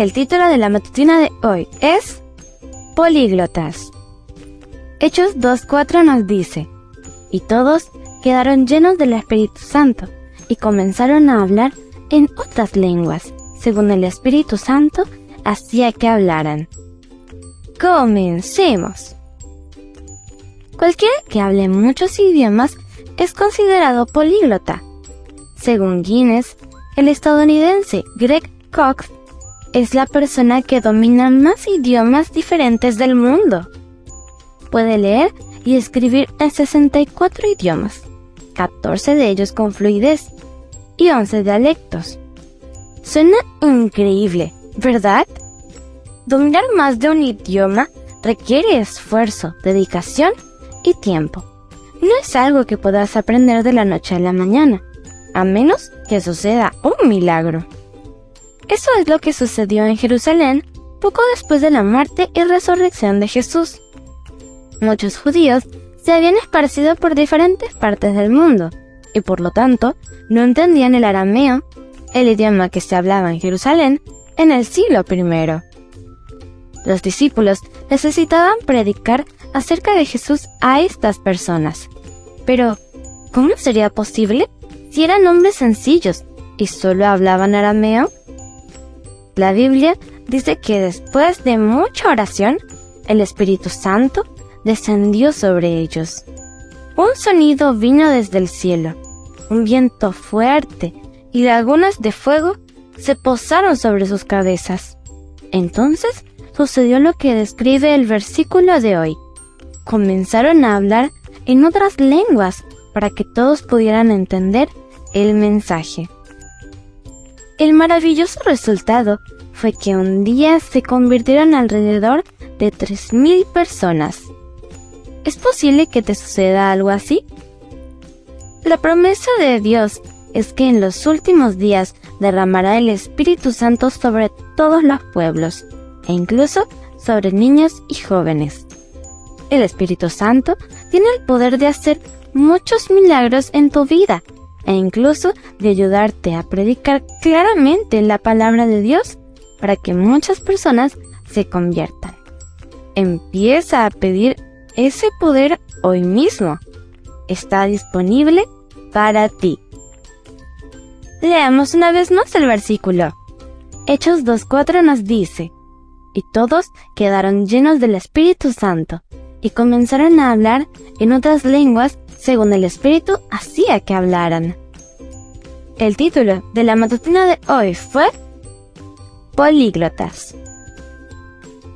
El título de la matutina de hoy es Políglotas. Hechos 2.4 nos dice, y todos quedaron llenos del Espíritu Santo y comenzaron a hablar en otras lenguas, según el Espíritu Santo hacía que hablaran. Comencemos. Cualquiera que hable muchos idiomas es considerado políglota. Según Guinness, el estadounidense Greg Cox es la persona que domina más idiomas diferentes del mundo. Puede leer y escribir en 64 idiomas, 14 de ellos con fluidez y 11 dialectos. Suena increíble, ¿verdad? Dominar más de un idioma requiere esfuerzo, dedicación y tiempo. No es algo que puedas aprender de la noche a la mañana, a menos que suceda un milagro. Eso es lo que sucedió en Jerusalén poco después de la muerte y resurrección de Jesús. Muchos judíos se habían esparcido por diferentes partes del mundo y por lo tanto no entendían el arameo, el idioma que se hablaba en Jerusalén en el siglo I. Los discípulos necesitaban predicar acerca de Jesús a estas personas. Pero, ¿cómo sería posible si eran hombres sencillos y solo hablaban arameo? La Biblia dice que después de mucha oración, el Espíritu Santo descendió sobre ellos. Un sonido vino desde el cielo, un viento fuerte y lagunas de fuego se posaron sobre sus cabezas. Entonces sucedió lo que describe el versículo de hoy. Comenzaron a hablar en otras lenguas para que todos pudieran entender el mensaje. El maravilloso resultado fue que un día se convirtieron alrededor de 3.000 personas. ¿Es posible que te suceda algo así? La promesa de Dios es que en los últimos días derramará el Espíritu Santo sobre todos los pueblos, e incluso sobre niños y jóvenes. El Espíritu Santo tiene el poder de hacer muchos milagros en tu vida e incluso de ayudarte a predicar claramente la palabra de Dios para que muchas personas se conviertan. Empieza a pedir ese poder hoy mismo. Está disponible para ti. Leamos una vez más el versículo. Hechos 2.4 nos dice, y todos quedaron llenos del Espíritu Santo, y comenzaron a hablar en otras lenguas según el Espíritu hacía que hablaran. El título de la matutina de hoy fue Políglotas.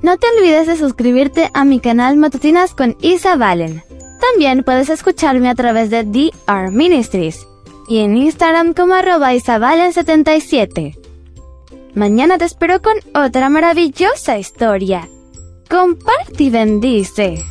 No te olvides de suscribirte a mi canal Matutinas con Isa Valen. También puedes escucharme a través de DR Ministries y en Instagram como arroba isavalen77. Mañana te espero con otra maravillosa historia. Comparte y bendice.